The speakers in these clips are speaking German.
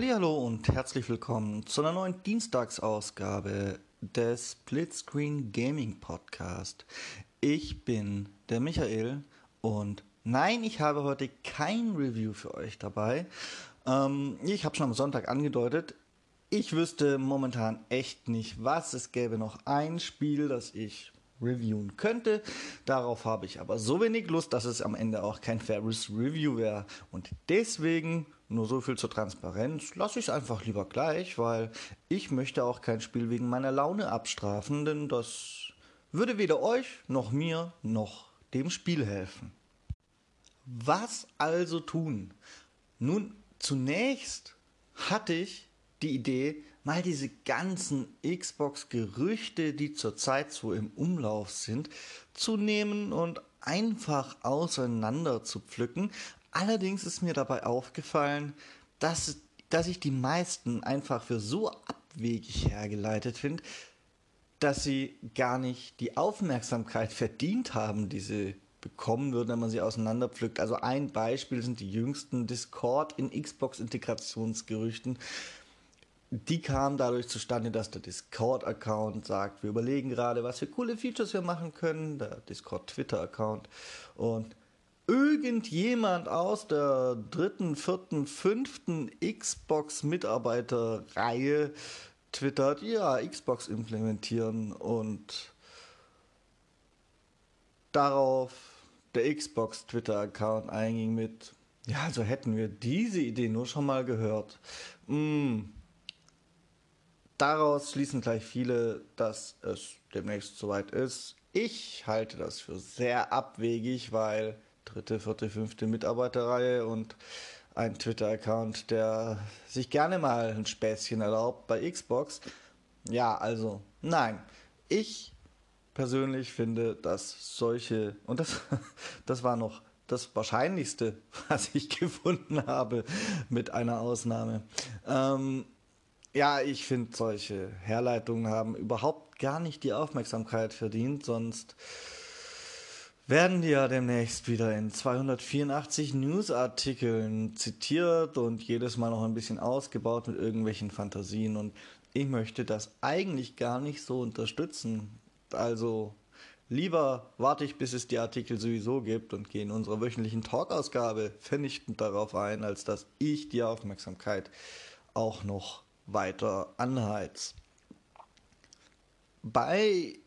Hallo und herzlich willkommen zu einer neuen Dienstagsausgabe des Splitscreen Gaming Podcast. Ich bin der Michael und nein, ich habe heute kein Review für euch dabei. Ähm, ich habe schon am Sonntag angedeutet, ich wüsste momentan echt nicht, was es gäbe noch ein Spiel, das ich reviewen könnte. Darauf habe ich aber so wenig Lust, dass es am Ende auch kein faires Review wäre. Und deswegen, nur so viel zur Transparenz, lasse ich es einfach lieber gleich, weil ich möchte auch kein Spiel wegen meiner Laune abstrafen, denn das würde weder euch noch mir noch dem Spiel helfen. Was also tun? Nun, zunächst hatte ich die Idee, mal diese ganzen Xbox-Gerüchte, die zurzeit so im Umlauf sind, zu nehmen und einfach auseinander zu pflücken. Allerdings ist mir dabei aufgefallen, dass, dass ich die meisten einfach für so abwegig hergeleitet finde, dass sie gar nicht die Aufmerksamkeit verdient haben, die sie bekommen würden, wenn man sie auseinanderpflückt. Also ein Beispiel sind die jüngsten Discord in Xbox-Integrationsgerüchten die kam dadurch zustande, dass der Discord-Account sagt, wir überlegen gerade, was für coole Features wir machen können, der Discord-Twitter-Account. Und irgendjemand aus der dritten, vierten, fünften Xbox-Mitarbeiterreihe twittert, ja, Xbox implementieren und darauf der Xbox-Twitter-Account einging mit, ja, also hätten wir diese Idee nur schon mal gehört. Mm, Daraus schließen gleich viele, dass es demnächst soweit ist. Ich halte das für sehr abwegig, weil dritte, vierte, fünfte Mitarbeiterreihe und ein Twitter-Account, der sich gerne mal ein Späßchen erlaubt bei Xbox. Ja, also nein. Ich persönlich finde, dass solche, und das, das war noch das Wahrscheinlichste, was ich gefunden habe, mit einer Ausnahme. Ähm, ja, ich finde, solche Herleitungen haben überhaupt gar nicht die Aufmerksamkeit verdient, sonst werden die ja demnächst wieder in 284 Newsartikeln zitiert und jedes Mal noch ein bisschen ausgebaut mit irgendwelchen Fantasien. Und ich möchte das eigentlich gar nicht so unterstützen. Also lieber warte ich, bis es die Artikel sowieso gibt und gehe in unserer wöchentlichen Talkausgabe vernichtend darauf ein, als dass ich die Aufmerksamkeit auch noch weiter anheizt. Bei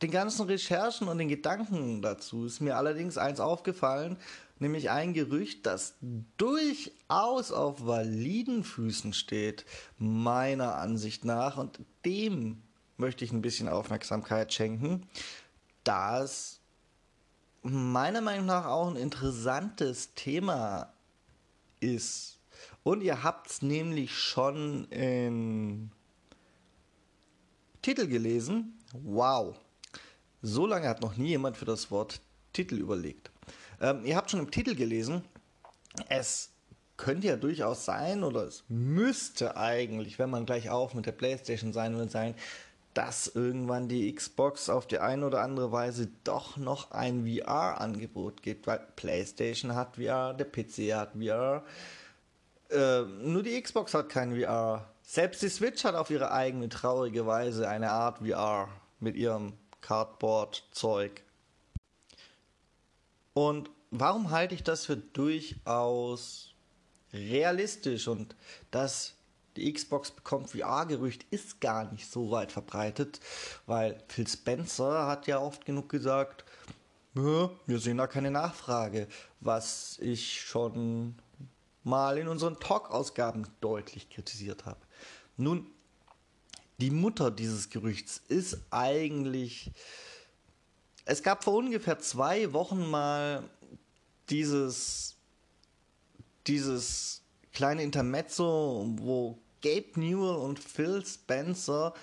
den ganzen Recherchen und den Gedanken dazu ist mir allerdings eins aufgefallen, nämlich ein Gerücht, das durchaus auf validen Füßen steht, meiner Ansicht nach, und dem möchte ich ein bisschen Aufmerksamkeit schenken, da es meiner Meinung nach auch ein interessantes Thema ist und ihr habt es nämlich schon im Titel gelesen. Wow. So lange hat noch nie jemand für das Wort Titel überlegt. Ähm, ihr habt schon im Titel gelesen, es könnte ja durchaus sein, oder es müsste eigentlich, wenn man gleich auf mit der PlayStation sein will, sein, dass irgendwann die Xbox auf die eine oder andere Weise doch noch ein VR-Angebot gibt, weil PlayStation hat VR, der PC hat VR, äh, nur die Xbox hat kein VR. Selbst die Switch hat auf ihre eigene traurige Weise eine Art VR mit ihrem Cardboard-Zeug. Und warum halte ich das für durchaus realistisch und das die Xbox bekommt VR-Gerücht ist gar nicht so weit verbreitet, weil Phil Spencer hat ja oft genug gesagt, wir sehen da keine Nachfrage, was ich schon mal in unseren Talk-Ausgaben deutlich kritisiert habe. Nun, die Mutter dieses Gerüchts ist eigentlich. Es gab vor ungefähr zwei Wochen mal dieses, dieses kleine Intermezzo, wo Gabe Newell und Phil Spencer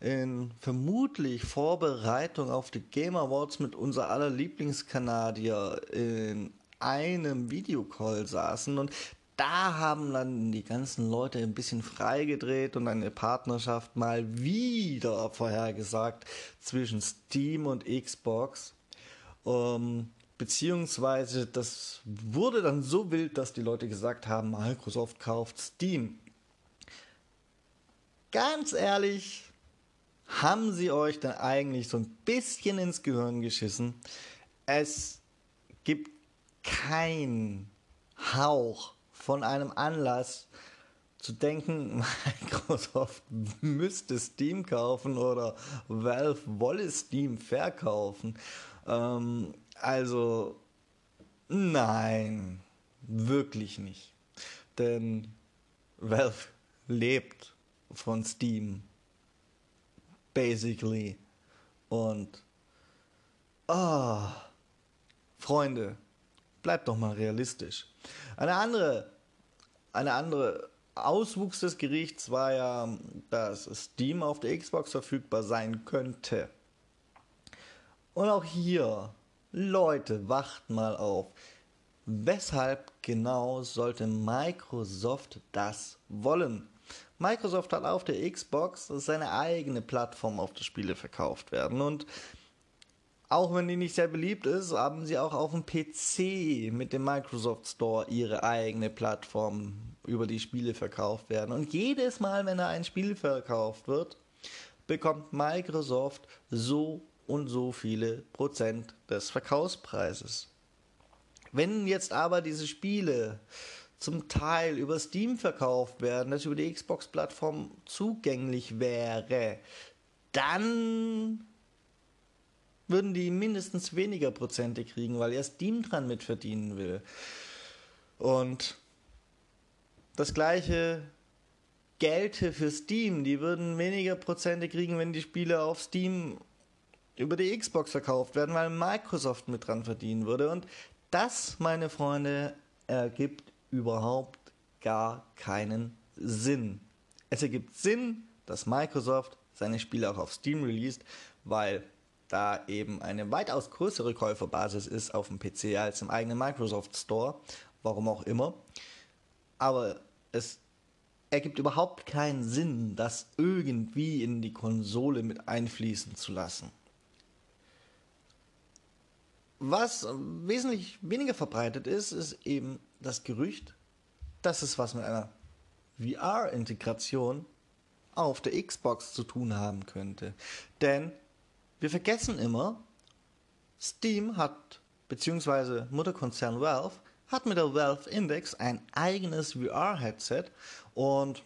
in vermutlich Vorbereitung auf die Game Awards mit unser aller Lieblingskanadier in einem Videocall saßen und da haben dann die ganzen Leute ein bisschen freigedreht und eine Partnerschaft mal wieder vorhergesagt zwischen Steam und Xbox. Ähm, beziehungsweise das wurde dann so wild, dass die Leute gesagt haben, Microsoft kauft Steam. ganz ehrlich, haben sie euch dann eigentlich so ein bisschen ins Gehirn geschissen? Es gibt keinen Hauch von einem Anlass zu denken, Microsoft müsste Steam kaufen oder Valve wolle Steam verkaufen. Ähm, also nein, wirklich nicht. Denn Valve lebt von Steam. Basically. Und ah, oh, Freunde, bleibt doch mal realistisch. Eine andere, eine andere Auswuchs des Gerichts war ja, dass Steam auf der Xbox verfügbar sein könnte. Und auch hier, Leute, wacht mal auf. Weshalb genau sollte Microsoft das wollen? Microsoft hat auf der Xbox seine eigene Plattform auf die Spiele verkauft werden und auch wenn die nicht sehr beliebt ist, haben sie auch auf dem PC mit dem Microsoft Store ihre eigene Plattform, über die Spiele verkauft werden. Und jedes Mal, wenn da ein Spiel verkauft wird, bekommt Microsoft so und so viele Prozent des Verkaufspreises. Wenn jetzt aber diese Spiele zum Teil über Steam verkauft werden, das über die Xbox-Plattform zugänglich wäre, dann würden die mindestens weniger Prozente kriegen, weil ja Steam dran mitverdienen will. Und das gleiche gelte für Steam. Die würden weniger Prozente kriegen, wenn die Spiele auf Steam über die Xbox verkauft werden, weil Microsoft mit dran verdienen würde. Und das, meine Freunde, ergibt überhaupt gar keinen Sinn. Es ergibt Sinn, dass Microsoft seine Spiele auch auf Steam released, weil da eben eine weitaus größere Käuferbasis ist auf dem PC als im eigenen Microsoft Store, warum auch immer. Aber es ergibt überhaupt keinen Sinn, das irgendwie in die Konsole mit einfließen zu lassen. Was wesentlich weniger verbreitet ist, ist eben das Gerücht, dass es was mit einer VR-Integration auf der Xbox zu tun haben könnte. Denn wir vergessen immer, Steam hat, beziehungsweise Mutterkonzern Valve, hat mit der Valve Index ein eigenes VR-Headset und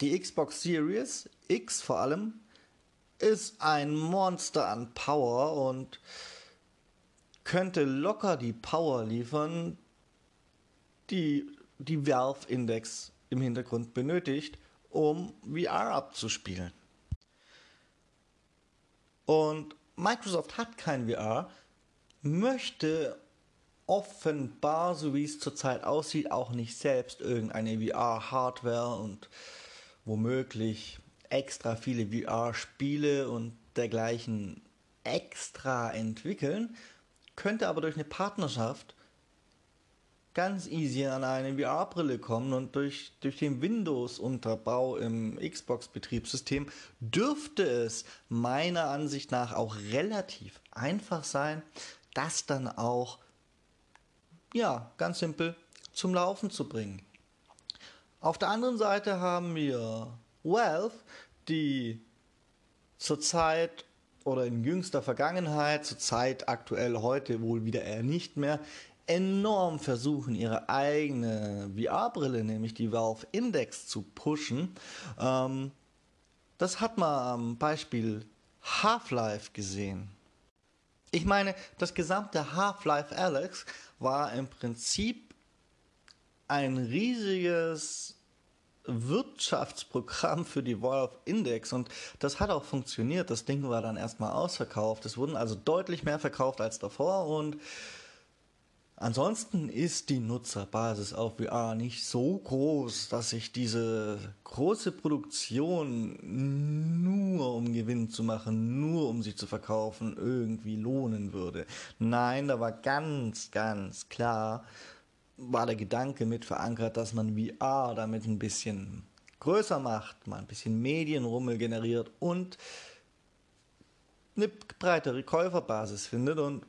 die Xbox Series X vor allem ist ein Monster an Power und könnte locker die Power liefern, die die Valve Index im Hintergrund benötigt, um VR abzuspielen. Und Microsoft hat kein VR, möchte offenbar, so wie es zurzeit aussieht, auch nicht selbst irgendeine VR-Hardware und womöglich extra viele VR-Spiele und dergleichen extra entwickeln, könnte aber durch eine Partnerschaft ganz easy an eine VR-Brille kommen und durch, durch den Windows-Unterbau im Xbox-Betriebssystem dürfte es meiner Ansicht nach auch relativ einfach sein, das dann auch, ja, ganz simpel zum Laufen zu bringen. Auf der anderen Seite haben wir Valve, die zurzeit oder in jüngster Vergangenheit, zurzeit aktuell heute wohl wieder eher nicht mehr, enorm versuchen, ihre eigene VR-Brille, nämlich die Valve Index, zu pushen. Ähm, das hat man am Beispiel Half-Life gesehen. Ich meine, das gesamte Half-Life Alex war im Prinzip ein riesiges Wirtschaftsprogramm für die Valve Index und das hat auch funktioniert. Das Ding war dann erstmal ausverkauft. Es wurden also deutlich mehr verkauft als davor und Ansonsten ist die Nutzerbasis auf VR nicht so groß, dass sich diese große Produktion nur um Gewinn zu machen, nur um sie zu verkaufen, irgendwie lohnen würde. Nein, da war ganz, ganz klar, war der Gedanke mit verankert, dass man VR damit ein bisschen größer macht, mal ein bisschen Medienrummel generiert und eine breitere Käuferbasis findet und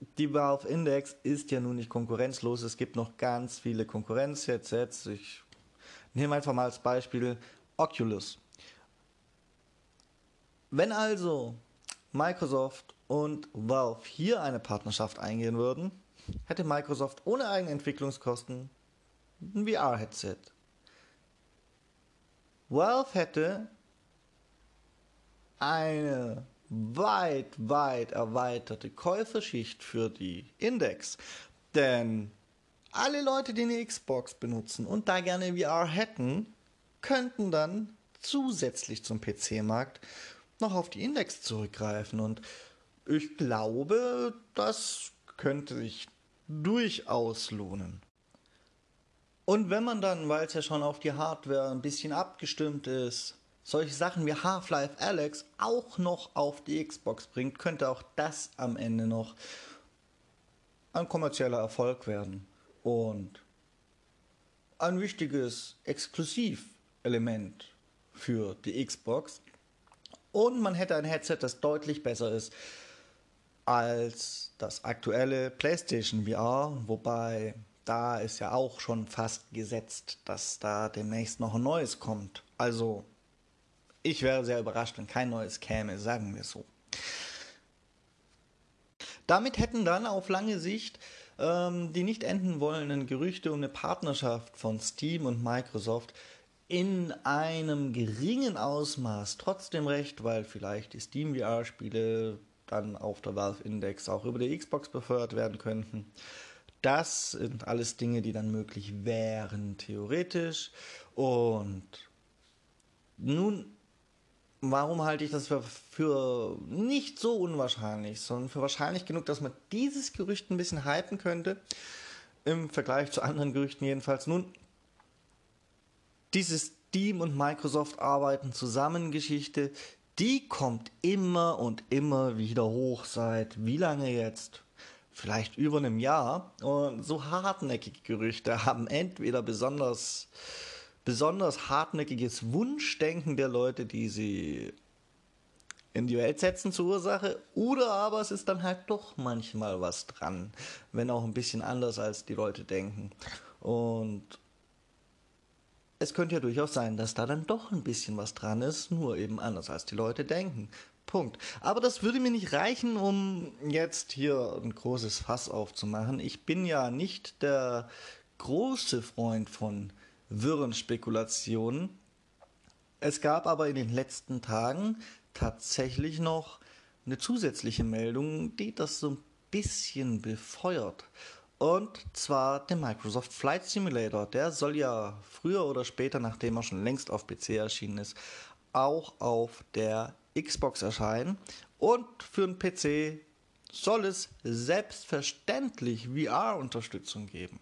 die Valve Index ist ja nun nicht konkurrenzlos. Es gibt noch ganz viele Konkurrenz-Headsets. Ich nehme einfach mal als Beispiel Oculus. Wenn also Microsoft und Valve hier eine Partnerschaft eingehen würden, hätte Microsoft ohne eigene Entwicklungskosten ein VR-Headset. Valve hätte eine weit, weit erweiterte Käuferschicht für die Index. Denn alle Leute, die eine Xbox benutzen und da gerne VR hätten, könnten dann zusätzlich zum PC-Markt noch auf die Index zurückgreifen. Und ich glaube, das könnte sich durchaus lohnen. Und wenn man dann, weil es ja schon auf die Hardware ein bisschen abgestimmt ist, solche Sachen wie Half-Life Alex auch noch auf die Xbox bringt, könnte auch das am Ende noch ein kommerzieller Erfolg werden. Und ein wichtiges Exklusivelement für die Xbox. Und man hätte ein Headset, das deutlich besser ist als das aktuelle PlayStation VR, wobei da ist ja auch schon fast gesetzt, dass da demnächst noch ein neues kommt. Also ich wäre sehr überrascht, wenn kein neues käme, sagen wir so. Damit hätten dann auf lange Sicht ähm, die nicht enden wollenden Gerüchte um eine Partnerschaft von Steam und Microsoft in einem geringen Ausmaß trotzdem recht, weil vielleicht die Steam VR-Spiele dann auf der Valve Index auch über die Xbox befeuert werden könnten. Das sind alles Dinge, die dann möglich wären, theoretisch. Und nun, warum halte ich das für, für, nicht so unwahrscheinlich, sondern für wahrscheinlich genug, dass man dieses Gerücht ein bisschen hypen könnte, im Vergleich zu anderen Gerüchten jedenfalls. Nun, dieses Steam und Microsoft arbeiten zusammen Geschichte, die kommt immer und immer wieder hoch seit wie lange jetzt? Vielleicht über einem Jahr. Und so hartnäckige Gerüchte haben entweder besonders, besonders hartnäckiges Wunschdenken der Leute, die sie in die Welt setzen zur Ursache, oder aber es ist dann halt doch manchmal was dran, wenn auch ein bisschen anders als die Leute denken. Und es könnte ja durchaus sein, dass da dann doch ein bisschen was dran ist, nur eben anders als die Leute denken. Punkt. Aber das würde mir nicht reichen, um jetzt hier ein großes Fass aufzumachen. Ich bin ja nicht der große Freund von wirren Spekulationen. Es gab aber in den letzten Tagen tatsächlich noch eine zusätzliche Meldung, die das so ein bisschen befeuert. Und zwar den Microsoft Flight Simulator. Der soll ja früher oder später, nachdem er schon längst auf PC erschienen ist, auch auf der Xbox erscheinen. Und für einen PC soll es selbstverständlich VR-Unterstützung geben.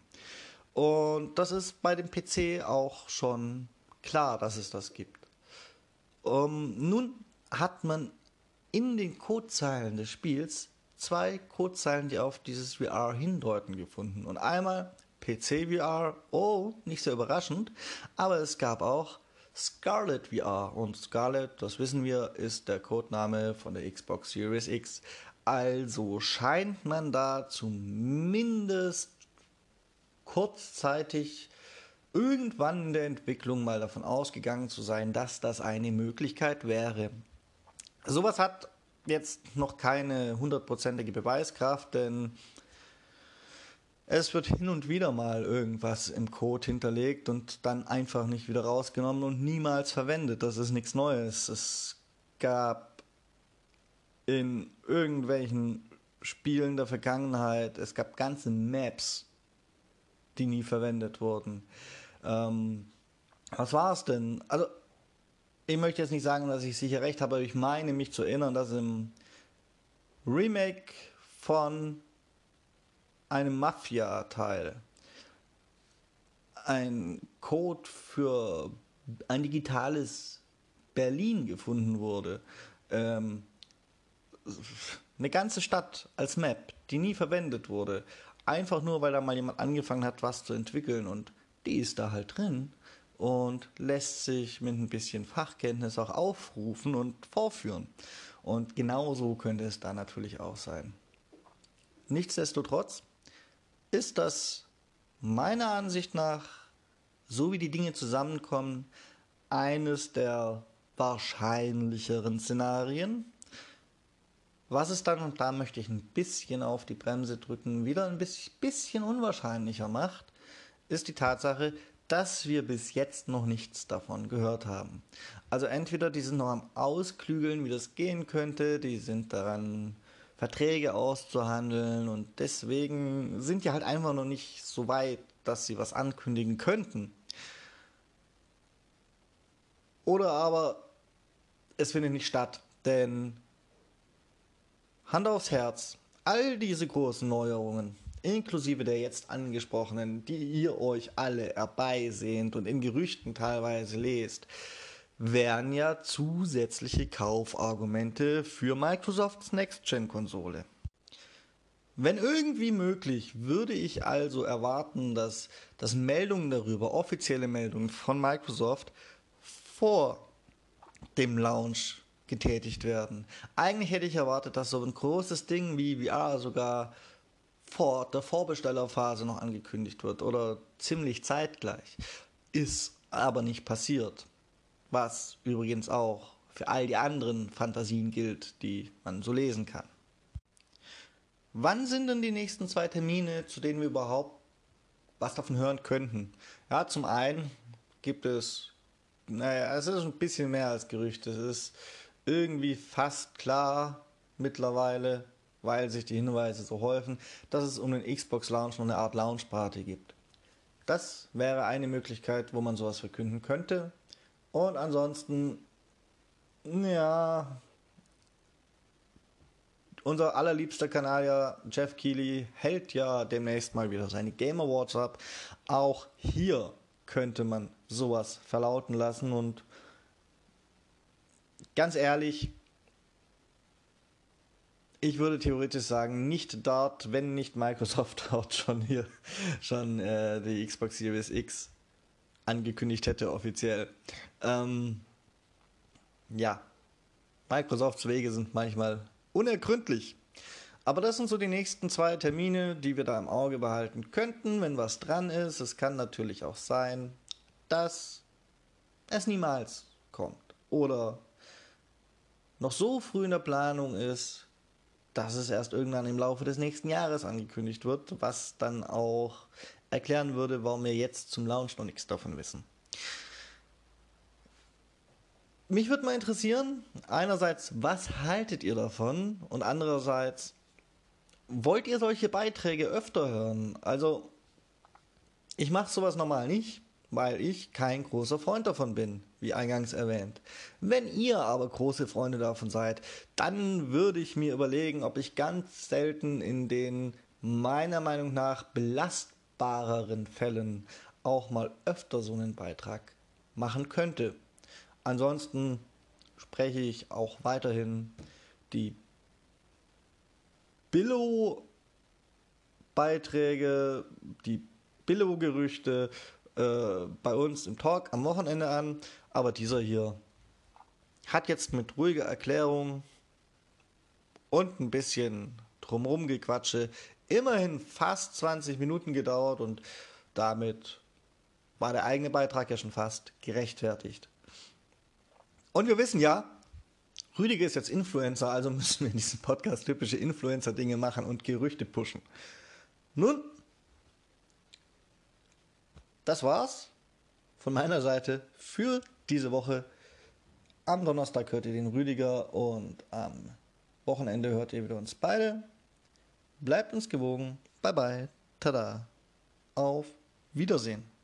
Und das ist bei dem PC auch schon klar, dass es das gibt. Um, nun hat man in den Codezeilen des Spiels zwei Codezeilen, die auf dieses VR hindeuten, gefunden. Und einmal PC VR, oh, nicht sehr überraschend, aber es gab auch Scarlet VR. Und Scarlet, das wissen wir, ist der Codename von der Xbox Series X. Also scheint man da zumindest kurzzeitig irgendwann in der Entwicklung mal davon ausgegangen zu sein, dass das eine Möglichkeit wäre. Sowas hat jetzt noch keine hundertprozentige Beweiskraft, denn es wird hin und wieder mal irgendwas im Code hinterlegt und dann einfach nicht wieder rausgenommen und niemals verwendet. Das ist nichts Neues. Es gab in irgendwelchen Spielen der Vergangenheit, es gab ganze Maps, die nie verwendet wurden. Ähm, was war es denn? Also ich möchte jetzt nicht sagen, dass ich sicher recht habe, aber ich meine mich zu erinnern, dass im Remake von einem Mafia-Teil ein Code für ein digitales Berlin gefunden wurde. Ähm, eine ganze Stadt als Map, die nie verwendet wurde. Einfach nur, weil da mal jemand angefangen hat, was zu entwickeln und die ist da halt drin und lässt sich mit ein bisschen Fachkenntnis auch aufrufen und vorführen. Und genauso könnte es da natürlich auch sein. Nichtsdestotrotz ist das meiner Ansicht nach, so wie die Dinge zusammenkommen, eines der wahrscheinlicheren Szenarien. Was es dann, und da möchte ich ein bisschen auf die Bremse drücken, wieder ein bisschen unwahrscheinlicher macht, ist die Tatsache, dass wir bis jetzt noch nichts davon gehört haben. Also entweder die sind noch am Ausklügeln, wie das gehen könnte, die sind daran, Verträge auszuhandeln und deswegen sind die halt einfach noch nicht so weit, dass sie was ankündigen könnten. Oder aber es findet nicht statt, denn Hand aufs Herz, all diese großen Neuerungen, inklusive der jetzt angesprochenen, die ihr euch alle herbeisehnt und in Gerüchten teilweise lest, wären ja zusätzliche Kaufargumente für Microsofts Next-Gen-Konsole. Wenn irgendwie möglich, würde ich also erwarten, dass, dass Meldungen darüber, offizielle Meldungen von Microsoft, vor dem Launch getätigt werden. Eigentlich hätte ich erwartet, dass so ein großes Ding wie VR sogar vor der Vorbestellerphase noch angekündigt wird oder ziemlich zeitgleich. Ist aber nicht passiert. Was übrigens auch für all die anderen Fantasien gilt, die man so lesen kann. Wann sind denn die nächsten zwei Termine, zu denen wir überhaupt was davon hören könnten? Ja, zum einen gibt es, naja, es ist ein bisschen mehr als Gerüchte. Es ist irgendwie fast klar mittlerweile, weil sich die Hinweise so häufen, dass es um den Xbox Launch noch eine Art Launch Party gibt. Das wäre eine Möglichkeit, wo man sowas verkünden könnte. Und ansonsten, ja, unser allerliebster Kanadier Jeff Keighley hält ja demnächst mal wieder seine Game Awards ab. Auch hier könnte man sowas verlauten lassen und ganz ehrlich, ich würde theoretisch sagen, nicht dort, wenn nicht Microsoft dort schon hier schon äh, die Xbox Series X angekündigt hätte offiziell. Ähm, ja, Microsofts Wege sind manchmal unergründlich. Aber das sind so die nächsten zwei Termine, die wir da im Auge behalten könnten, wenn was dran ist. Es kann natürlich auch sein, dass es niemals kommt. Oder noch so früh in der Planung ist, dass es erst irgendwann im Laufe des nächsten Jahres angekündigt wird, was dann auch erklären würde, warum wir jetzt zum Launch noch nichts davon wissen. Mich würde mal interessieren, einerseits, was haltet ihr davon? Und andererseits, wollt ihr solche Beiträge öfter hören? Also, ich mache sowas normal nicht, weil ich kein großer Freund davon bin, wie eingangs erwähnt. Wenn ihr aber große Freunde davon seid, dann würde ich mir überlegen, ob ich ganz selten in den meiner Meinung nach belastbareren Fällen auch mal öfter so einen Beitrag machen könnte. Ansonsten spreche ich auch weiterhin die Billo-Beiträge, die Billo-Gerüchte äh, bei uns im Talk am Wochenende an. Aber dieser hier hat jetzt mit ruhiger Erklärung und ein bisschen drumherum gequatsche immerhin fast 20 Minuten gedauert und damit war der eigene Beitrag ja schon fast gerechtfertigt. Und wir wissen ja, Rüdiger ist jetzt Influencer, also müssen wir in diesem Podcast typische Influencer-Dinge machen und Gerüchte pushen. Nun, das war's von meiner Seite für diese Woche. Am Donnerstag hört ihr den Rüdiger und am Wochenende hört ihr wieder uns beide. Bleibt uns gewogen. Bye bye. Tada. Auf Wiedersehen.